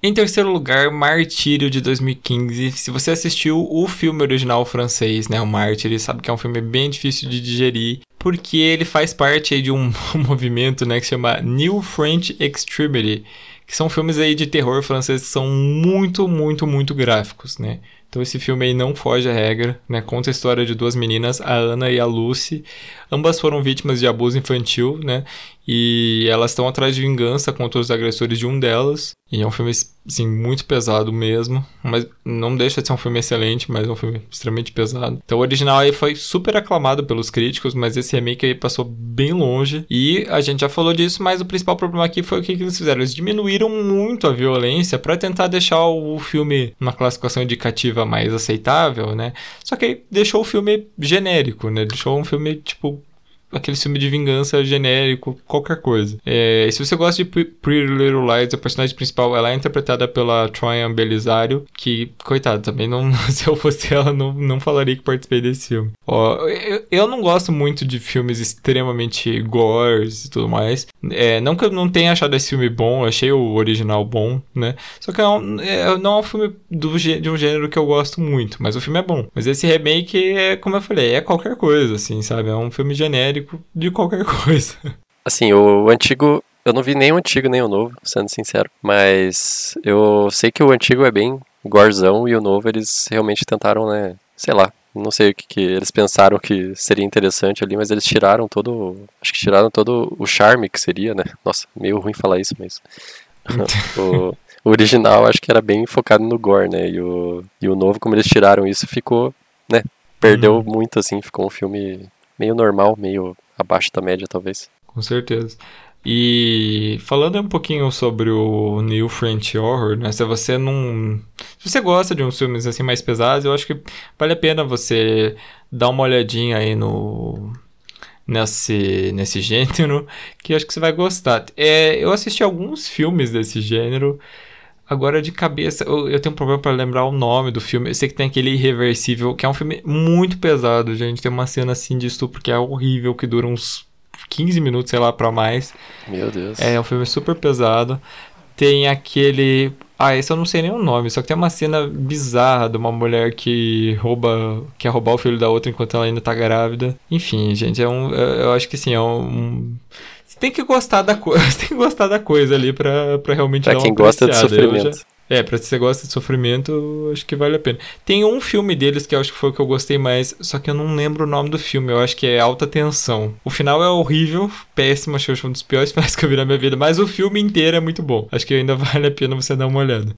Em terceiro lugar, Martírio de 2015. Se você assistiu o filme original francês, né, o Martyr, sabe que é um filme bem difícil de digerir, porque ele faz parte de um movimento, né, que se chama New French Extremity, que são filmes aí de terror francês que são muito, muito, muito gráficos, né? Então esse filme aí não foge à regra, né? Conta a história de duas meninas, a Ana e a Lucy. Ambas foram vítimas de abuso infantil, né? E elas estão atrás de vingança contra os agressores de um delas. E é um filme, assim, muito pesado mesmo. Mas não deixa de ser um filme excelente, mas é um filme extremamente pesado. Então o original aí foi super aclamado pelos críticos, mas esse remake aí passou bem longe. E a gente já falou disso, mas o principal problema aqui foi o que, eles fizeram. Eles diminuíram muito a violência para tentar deixar o filme numa classificação indicativa mais aceitável, né? Só que aí deixou o filme genérico, né? Deixou um filme, tipo, aquele filme de vingança genérico, qualquer coisa. É, se você gosta de Pretty Little Lies, a personagem principal ela é interpretada pela Troian Belisário, que, coitado, também não, se eu fosse ela, não, não falaria que participei desse filme. Ó, eu, eu não gosto muito de filmes extremamente gores e tudo mais. É, não que eu não tenha achado esse filme bom, achei o original bom, né? Só que é um, é, não é um filme do, de um gênero que eu gosto muito, mas o filme é bom. Mas esse remake é, como eu falei, é qualquer coisa, assim, sabe? É um filme genérico genérico de qualquer coisa. Assim, o antigo. Eu não vi nem o antigo nem o novo, sendo sincero. Mas eu sei que o antigo é bem gorzão e o novo eles realmente tentaram, né? Sei lá, não sei o que, que, eles pensaram que seria interessante ali, mas eles tiraram todo. Acho que tiraram todo o charme que seria, né? Nossa, meio ruim falar isso, mas. o, o, original acho que era bem focado no gore, né? E o, e o novo, como eles tiraram isso, ficou, né? Perdeu hum. muito, assim, ficou um filme meio normal, meio abaixo da média, talvez. Com certeza. E falando um pouquinho sobre o New French Horror, né? Se você não. Se você gosta de uns filmes assim mais pesados, eu acho que vale a pena você dar uma olhadinha aí no. Nesse, nesse gênero, que eu acho que você vai gostar. É, eu assisti alguns filmes desse gênero. Agora, de cabeça, eu, eu tenho um problema para lembrar o nome do filme. Eu sei que tem aquele Irreversível, que é um filme muito pesado, gente. Tem uma cena assim de estupro que é horrível, que dura uns 15 minutos, sei lá, pra mais. Meu Deus. É um filme super pesado. Tem aquele. Ah, esse eu não sei nem o nome, só que tem uma cena bizarra de uma mulher que rouba. quer roubar o filho da outra enquanto ela ainda tá grávida. Enfim, gente, é um. Eu acho que assim, é um tem que gostar da coisa, tem que gostar da coisa ali pra, pra realmente pra dar uma quem gosta de sofrimento. Já... É, pra você gosta de sofrimento, acho que vale a pena. Tem um filme deles que eu acho que foi o que eu gostei mais, só que eu não lembro o nome do filme, eu acho que é Alta Tensão. O final é horrível, péssimo, acho que é um dos piores finais que eu vi na minha vida, mas o filme inteiro é muito bom. Acho que ainda vale a pena você dar uma olhada.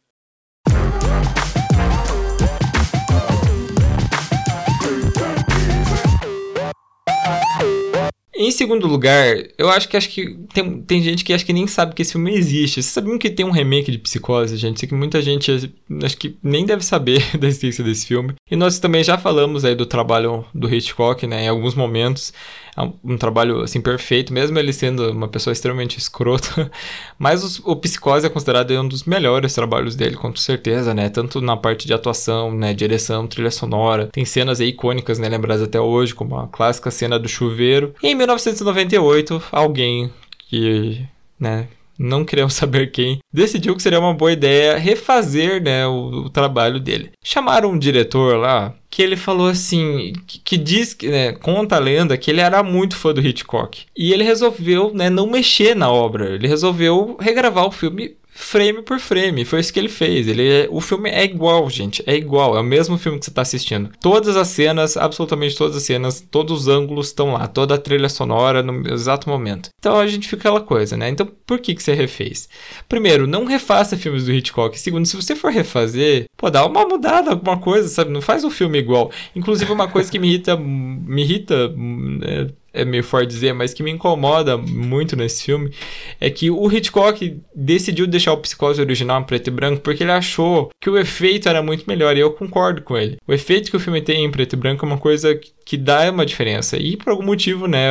Em segundo lugar, eu acho que acho que tem, tem gente que acha que nem sabe que esse filme existe. Vocês sabiam que tem um remake de Psicose, gente? Sei que muita gente acho que nem deve saber da existência desse filme. E nós também já falamos aí do trabalho do Hitchcock, né? Em alguns momentos é um, um, trabalho assim perfeito, mesmo ele sendo uma pessoa extremamente escrota. Mas os, o Psicose é considerado um dos melhores trabalhos dele, com certeza, né? Tanto na parte de atuação, né, direção, trilha sonora. Tem cenas aí icônicas, né, lembradas até hoje, como a clássica cena do chuveiro. E em 1998, alguém que, né, não queremos saber quem, decidiu que seria uma boa ideia refazer né, o, o trabalho dele. Chamaram um diretor lá que ele falou assim, que, que diz, né, conta a lenda que ele era muito fã do Hitchcock. E ele resolveu, né, não mexer na obra. Ele resolveu regravar o filme frame por frame. Foi isso que ele fez. Ele é, o filme é igual, gente. É igual. É o mesmo filme que você está assistindo. Todas as cenas, absolutamente todas as cenas, todos os ângulos estão lá. Toda a trilha sonora no exato momento. Então a gente fica aquela coisa, né? Então por que, que você refez? Primeiro, não refaça filmes do Hitchcock. Segundo, se você for refazer, pô, dá uma mudada, alguma coisa, sabe? Não faz um filme igual. Inclusive, uma coisa que me irrita, me irrita. É, é meio forte dizer, mas que me incomoda muito nesse filme é que o Hitchcock decidiu deixar o Psicose original em preto e branco porque ele achou que o efeito era muito melhor e eu concordo com ele. O efeito que o filme tem em preto e branco é uma coisa que dá uma diferença e por algum motivo, né,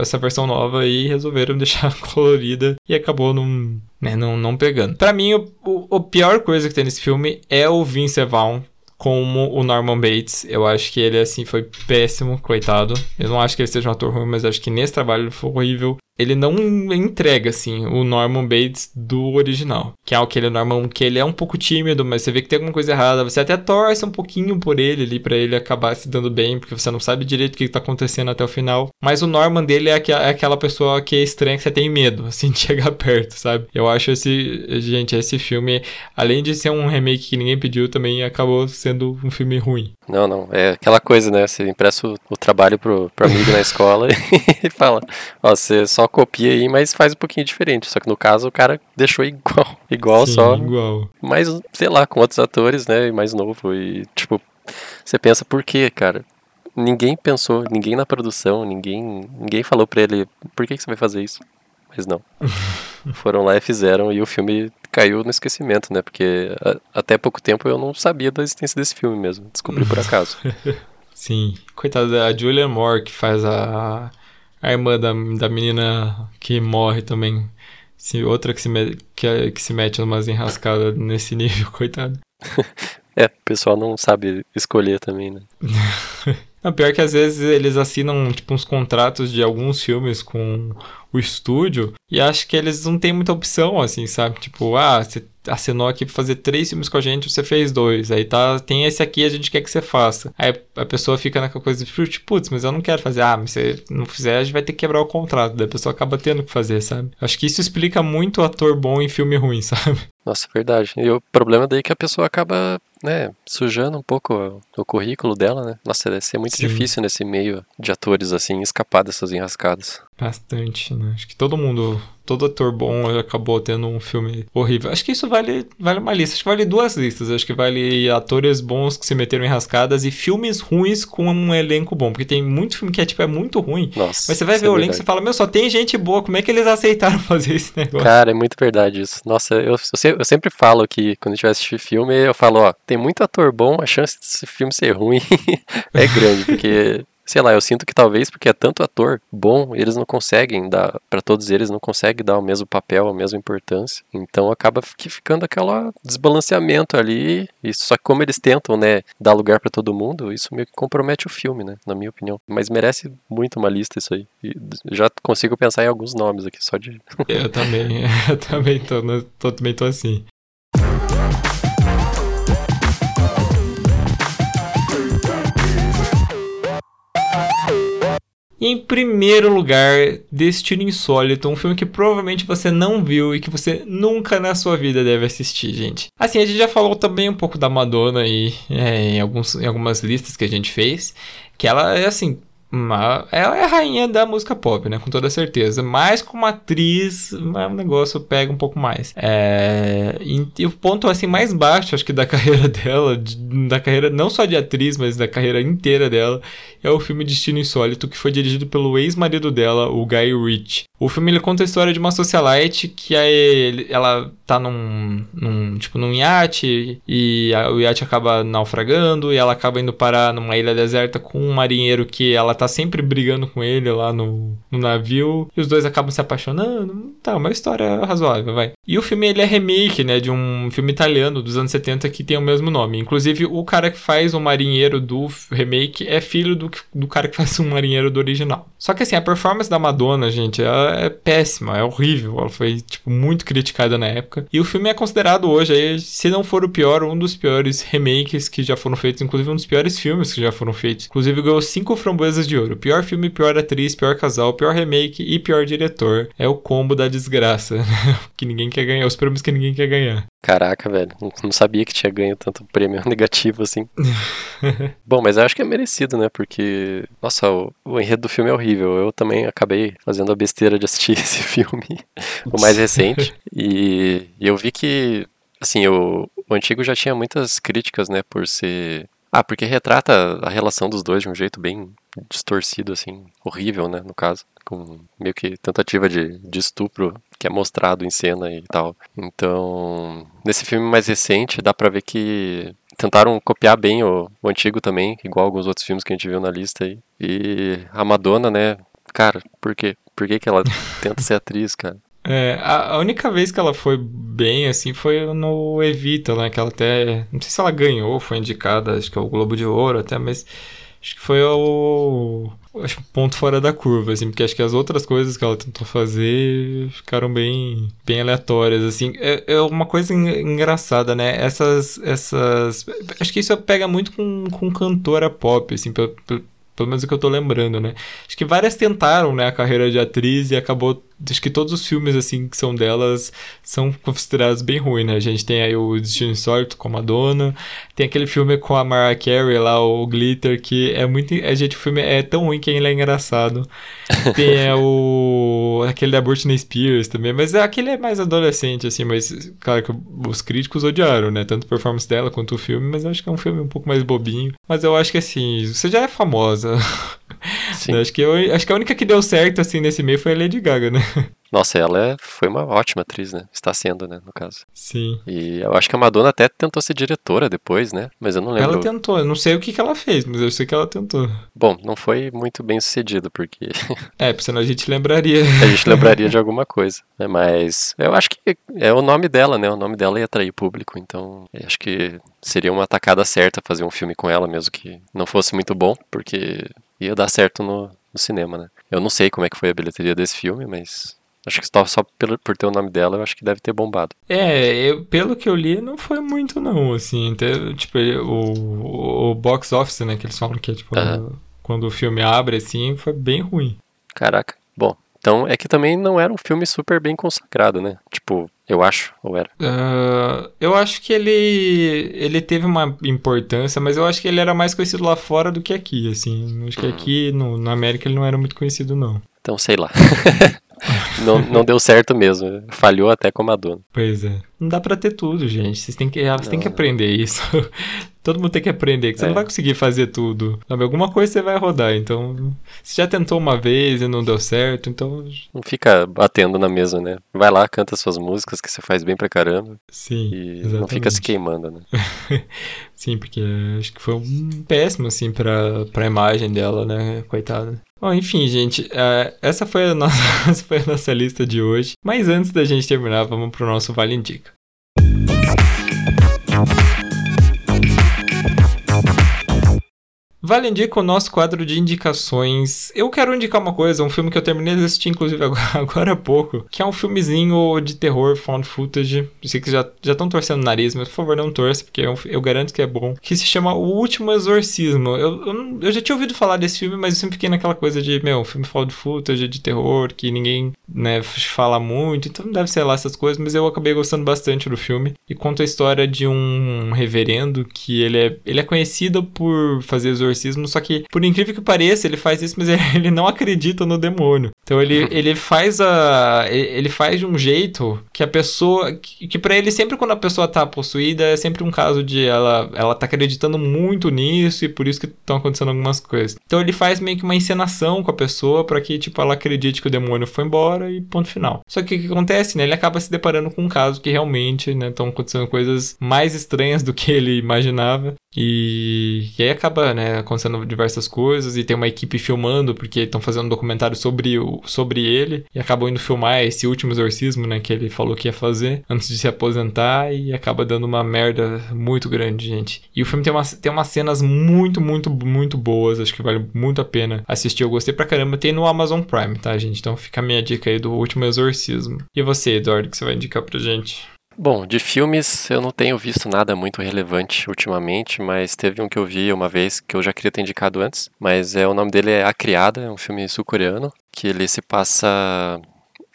essa versão nova aí resolveram deixar colorida e acabou não, né, não, não pegando. Para mim, o, o, pior coisa que tem nesse filme é o Vince Vaughn como o Norman Bates. Eu acho que ele, assim, foi péssimo, coitado. Eu não acho que ele seja um ator ruim, mas acho que nesse trabalho ele foi horrível. Ele não entrega, assim, o Norman Bates do original. Que é aquele Norman que ele é um pouco tímido, mas você vê que tem alguma coisa errada. Você até torce um pouquinho por ele ali, para ele acabar se dando bem, porque você não sabe direito o que tá acontecendo até o final. Mas o Norman dele é, é aquela pessoa que é estranha, que você tem medo, assim, de chegar perto, sabe? Eu acho esse. Gente, esse filme, além de ser um remake que ninguém pediu, também acabou sendo um filme ruim. Não, não. É aquela coisa, né? Você impressa o, o trabalho pro, pro amigo na escola e fala: Ó, você só copia aí, mas faz um pouquinho diferente. Só que no caso o cara deixou igual. Igual Sim, só. Igual. Mas, sei lá, com outros atores, né? Mais novo. E, tipo, você pensa por quê, cara? Ninguém pensou, ninguém na produção, ninguém, ninguém falou pra ele por que, que você vai fazer isso. Mas não. Foram lá e fizeram e o filme caiu no esquecimento, né? Porque a, até pouco tempo eu não sabia da existência desse filme mesmo. Descobri por acaso. Sim. Coitada da Julia Moore, que faz a, a irmã da, da menina que morre também. Se, outra que se, me, que, que se mete umas enrascadas nesse nível, coitado. é, o pessoal não sabe escolher também, né? Não, pior que às vezes eles assinam tipo uns contratos de alguns filmes com o estúdio e acho que eles não têm muita opção, assim, sabe? Tipo, ah, você assinou aqui pra fazer três filmes com a gente, você fez dois. Aí tá, tem esse aqui, a gente quer que você faça. Aí a pessoa fica naquela coisa de, putz, mas eu não quero fazer. Ah, mas se não fizer, a gente vai ter que quebrar o contrato. Daí a pessoa acaba tendo que fazer, sabe? Acho que isso explica muito o ator bom em filme ruim, sabe? Nossa, verdade. E o problema daí é que a pessoa acaba, né, sujando um pouco o, currículo dela, né? Nossa, deve ser muito Sim. difícil nesse meio de atores, assim, escapar dessas enrascadas. Bastante, né? Acho que todo mundo todo ator bom acabou tendo um filme horrível. Acho que isso vale, vale uma lista. Acho que vale duas listas. Acho que vale atores bons que se meteram em rascadas e filmes ruins com um elenco bom. Porque tem muito filme que é, tipo, é muito ruim. Nossa, mas você vai ver é o elenco e você fala, meu, só tem gente boa. Como é que eles aceitaram fazer esse negócio? Cara, é muito verdade isso. Nossa, eu, eu, eu sempre falo que quando a gente vai assistir filme, eu falo, ó, tem muito ator bom, a chance desse filme ser ruim é grande. Porque sei lá, eu sinto que talvez porque é tanto ator bom, eles não conseguem dar, para todos eles não conseguem dar o mesmo papel, a mesma importância. Então acaba ficando aquela desbalanceamento ali, e só que como eles tentam, né, dar lugar para todo mundo, isso meio que compromete o filme, né, na minha opinião. Mas merece muito uma lista isso aí. E já consigo pensar em alguns nomes aqui só de Eu também, eu também tô, tô também tô assim. E em primeiro lugar, Destino Insólito, um filme que provavelmente você não viu e que você nunca na sua vida deve assistir, gente. Assim, a gente já falou também um pouco da Madonna aí é, em, alguns, em algumas listas que a gente fez, que ela é assim, uma, ela é a rainha da música pop, né? Com toda certeza. Mas como atriz, o negócio pega um pouco mais. É, e, e, o ponto assim mais baixo, acho que da carreira dela, de, da carreira não só de atriz, mas da carreira inteira dela, é o filme Destino Insólito, que foi dirigido pelo ex-marido dela, o Guy Ritchie. O filme ele conta a história de uma socialite que é, ela tá num, num tipo num iate e a, o iate acaba naufragando e ela acaba indo parar numa ilha deserta com um marinheiro que ela tá sempre brigando com ele lá no, no navio e os dois acabam se apaixonando. Tá, uma história razoável, vai. E o filme ele é remake, né, de um filme italiano dos anos 70 que tem o mesmo nome. Inclusive o cara que faz o marinheiro do remake é filho do, do cara que faz o marinheiro do original. Só que assim, a performance da Madonna, gente, é péssima, é horrível. Ela foi tipo muito criticada na época. E o filme é considerado hoje, aí, se não for o pior, um dos piores remakes que já foram feitos, inclusive um dos piores filmes que já foram feitos. Inclusive ganhou cinco framboesas de ouro. Pior filme, pior atriz, pior casal, pior remake e pior diretor. É o combo da desgraça, que ninguém quer ganhar, os prêmios que ninguém quer ganhar. Caraca, velho, não sabia que tinha ganho tanto prêmio negativo assim. Bom, mas eu acho que é merecido, né? Porque, nossa, o, o, enredo do filme é horrível. Eu também acabei fazendo a besteira de assistir esse filme, o mais recente. E, e eu vi que, assim, o, o antigo já tinha muitas críticas, né? Por ser ah, porque retrata a relação dos dois de um jeito bem distorcido, assim, horrível, né, no caso. Com meio que tentativa de, de estupro que é mostrado em cena e tal. Então, nesse filme mais recente, dá pra ver que tentaram copiar bem o, o antigo também, igual alguns outros filmes que a gente viu na lista aí. E a Madonna, né, cara, por quê? Por que, que ela tenta ser atriz, cara? É, a, a, única vez que ela foi bem, assim, foi no Evita, né? Que ela até. Não sei se ela ganhou, foi indicada, acho que é o Globo de Ouro até, mas acho que foi o acho um ponto fora da curva, assim, porque acho que as outras coisas que ela tentou fazer ficaram bem, bem aleatórias, assim. É, é uma coisa engraçada, né? Essas, essas... Acho que isso pega muito com, com cantora pop, assim, pelo, pelo, menos o que eu tô lembrando, né? Acho que várias tentaram, né, a carreira de atriz e acabou acho que todos os filmes, assim, que são delas são considerados bem ruins, né? A gente tem aí o Destino Insólito com a Madonna, tem aquele filme com a Mariah Carey lá, o Glitter, que é muito... A gente, o filme é tão ruim que ele é engraçado. tem é, o... aquele da Britney Spears também, mas aquele é mais adolescente, assim, mas, claro que os críticos odiaram, né? Tanto a performance dela quanto o filme, mas acho que é um filme um pouco mais bobinho. Mas eu acho que, assim, você já é famosa... Sim. Acho que, eu, acho que a única que deu certo, assim, nesse meio foi a Lady Gaga, né? Nossa, ela é, foi uma ótima atriz, né? Está sendo, né, no caso. Sim. E eu acho que a Madonna até tentou ser diretora depois, né? Mas eu não lembro. Ela tentou, eu não sei o que, que ela fez, mas eu sei que ela tentou. Bom, não foi muito bem sucedido, porque. é, senão a gente lembraria. a gente lembraria de alguma coisa. Né? Mas eu acho que é o nome dela, né? O nome dela ia atrair público, então acho que seria uma atacada certa fazer um filme com ela, mesmo que não fosse muito bom, porque ia dar certo no, no cinema, né? Eu não sei como é que foi a bilheteria desse filme, mas Acho que só, só pelo, por ter o nome dela, eu acho que deve ter bombado. É, eu, pelo que eu li, não foi muito não, assim. tipo, o, o box office, né, que eles falam que é, tipo, uhum. quando o filme abre, assim, foi bem ruim. Caraca. Bom, então é que também não era um filme super bem consagrado, né? Tipo, eu acho, ou era? Uh, eu acho que ele ele teve uma importância, mas eu acho que ele era mais conhecido lá fora do que aqui, assim. Acho que uhum. aqui no, na América ele não era muito conhecido, não. Então, sei lá. não, não deu certo mesmo. Falhou até com a Madonna. Pois é. Não dá pra ter tudo, gente. Vocês têm que, você tem que aprender isso. Todo mundo tem que aprender, que você é. não vai conseguir fazer tudo. Sabe? Alguma coisa você vai rodar. Então, você já tentou uma vez e não deu certo, então. Não fica batendo na mesa, né? Vai lá, canta suas músicas que você faz bem pra caramba. Sim. E exatamente. não fica se queimando, né? Sim, porque acho que foi um péssimo, assim, pra, pra imagem dela, né? Coitada. Bom, enfim, gente, uh, essa, foi a nossa, essa foi a nossa lista de hoje. Mas antes da gente terminar, vamos pro nosso Vale Indica. Vale indica o nosso quadro de indicações. Eu quero indicar uma coisa, um filme que eu terminei de assistir, inclusive, agora, agora há pouco, que é um filmezinho de terror, found footage. Eu sei que já estão torcendo o nariz, mas por favor não torça, porque eu, é eu, garanto que é bom. Que se chama O Último Exorcismo. Eu, eu, eu, já tinha ouvido falar desse filme, mas eu sempre fiquei naquela coisa de, meu, filme found footage, de terror, que ninguém, né, fala muito, então não deve ser lá essas coisas, mas eu acabei gostando bastante do filme. E conta a história de um reverendo que ele é, ele é conhecido por fazer exorcismo exorcismo, só que, por incrível que pareça, ele faz isso, mas ele não acredita no demônio. Então ele, ele faz a. Ele faz de um jeito que a pessoa. Que, que para ele, sempre quando a pessoa tá possuída, é sempre um caso de ela, ela tá acreditando muito nisso e por isso que estão acontecendo algumas coisas. Então ele faz meio que uma encenação com a pessoa para que, tipo, ela acredite que o demônio foi embora e ponto final. Só que o que acontece, né? Ele acaba se deparando com um caso que realmente, né, estão acontecendo coisas mais estranhas do que ele imaginava. E, e aí acaba, né, acontecendo diversas coisas e tem uma equipe filmando porque estão fazendo um documentário sobre, o, sobre ele e acabam indo filmar esse último exorcismo, né, que ele falou que ia fazer antes de se aposentar e acaba dando uma merda muito grande, gente. E o filme tem, uma, tem umas cenas muito, muito, muito boas, acho que vale muito a pena assistir. Eu gostei pra caramba, tem no Amazon Prime, tá, gente? Então fica a minha dica aí do último exorcismo. E você, Eduardo, que você vai indicar pra gente? Bom, de filmes eu não tenho visto nada muito relevante ultimamente, mas teve um que eu vi uma vez que eu já queria ter indicado antes, mas é o nome dele é A Criada, é um filme sul-coreano, que ele se passa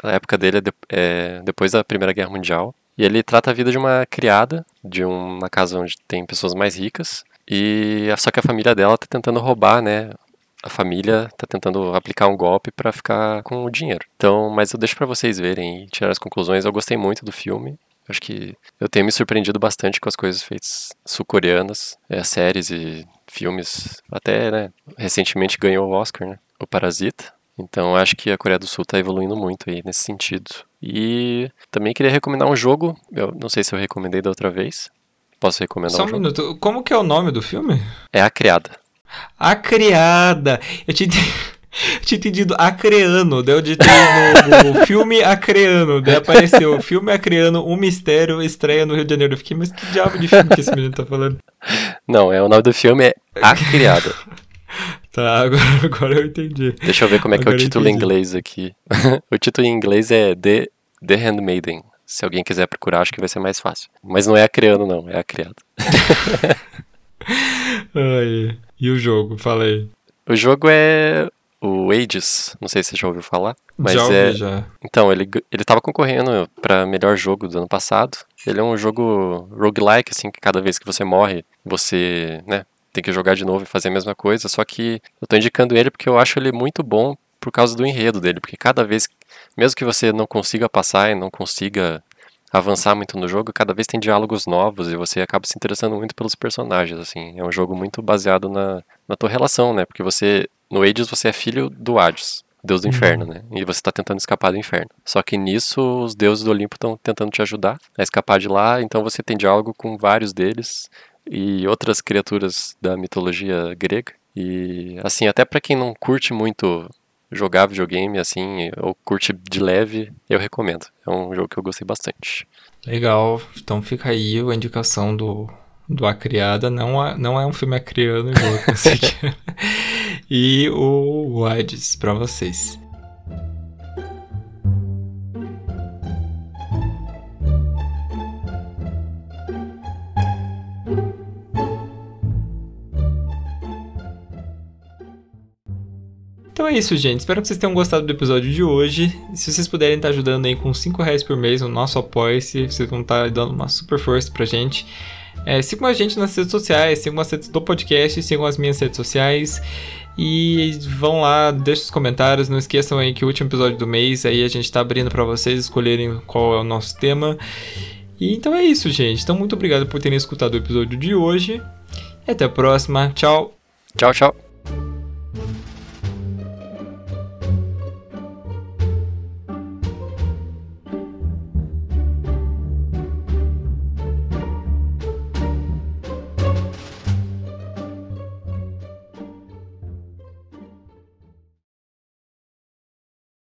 a época dele é, é depois da Primeira Guerra Mundial, e ele trata a vida de uma criada de uma casa onde tem pessoas mais ricas, e só que a família dela tá tentando roubar, né, a família tá tentando aplicar um golpe para ficar com o dinheiro. Então, mas eu deixo para vocês verem e tirar as conclusões. Eu gostei muito do filme Acho que eu tenho me surpreendido bastante com as coisas feitas sul-coreanas, é, séries e filmes. Até, né, recentemente ganhou o Oscar, né? O Parasita. Então acho que a Coreia do Sul está evoluindo muito aí nesse sentido. E também queria recomendar um jogo. Eu não sei se eu recomendei da outra vez. Posso recomendar Só um, um minuto. Como que é o nome do filme? É A Criada. A Criada. Eu te tinha entendido acreano, daí eu digitei no, filme acreano, daí apareceu filme acreano, um mistério, estreia no Rio de Janeiro. Eu fiquei, mas que diabo de filme que esse menino tá falando? Não, é o nome do filme é A Criada. Tá, agora, agora eu entendi. Deixa eu ver como é que é o Agora título em inglês aqui. o título em inglês é The, The Handmaiden. Se alguém quiser procurar, acho que vai ser mais fácil. Mas não é a criando, não, é a criada. Ai, e o jogo? Fala aí. O jogo é o Ages, não sei se você já ouviu falar. Mas já ouvi, é. já. Então, ele, ele tava concorrendo pra melhor jogo do ano passado. Ele é um jogo roguelike, assim, que cada vez que você morre, você, né, tem que jogar de novo e fazer a mesma coisa. Só que eu tô indicando ele porque eu acho ele muito bom por causa do enredo dele. Porque cada vez, mesmo que você não consiga passar e não consiga avançar muito no jogo, cada vez tem diálogos novos e você acaba se interessando muito pelos personagens, assim. É um jogo muito baseado na, na tua relação, né? Porque você, no Ages, você é filho do Hades, deus do inferno, né? E você tá tentando escapar do inferno. Só que nisso, os deuses do Olimpo estão tentando te ajudar a escapar de lá, então você tem diálogo com vários deles e outras criaturas da mitologia grega. E, assim, até pra quem não curte muito jogar videogame, assim, ou curte de leve, eu recomendo. É um jogo que eu gostei bastante. Legal. Então fica aí a indicação do, do A Criada. Não, é- não é um filme acriano, esse aqui. e o Hades pra vocês. Então é isso, gente. Espero que vocês tenham gostado do episódio de hoje. Se vocês puderem estar ajudando aí com 5 reais por mês no nosso apoia-se, vocês vão estar dando uma super força pra gente. É, sigam a gente nas redes sociais, sigam as redes do podcast, sigam as minhas redes sociais. E vão lá, deixem os comentários. Não esqueçam aí que o último episódio do mês aí a gente tá abrindo pra vocês escolherem qual é o nosso tema. E então é isso, gente. Então muito obrigado por terem escutado o episódio de hoje. E até a próxima. Tchau! Tchau, tchau.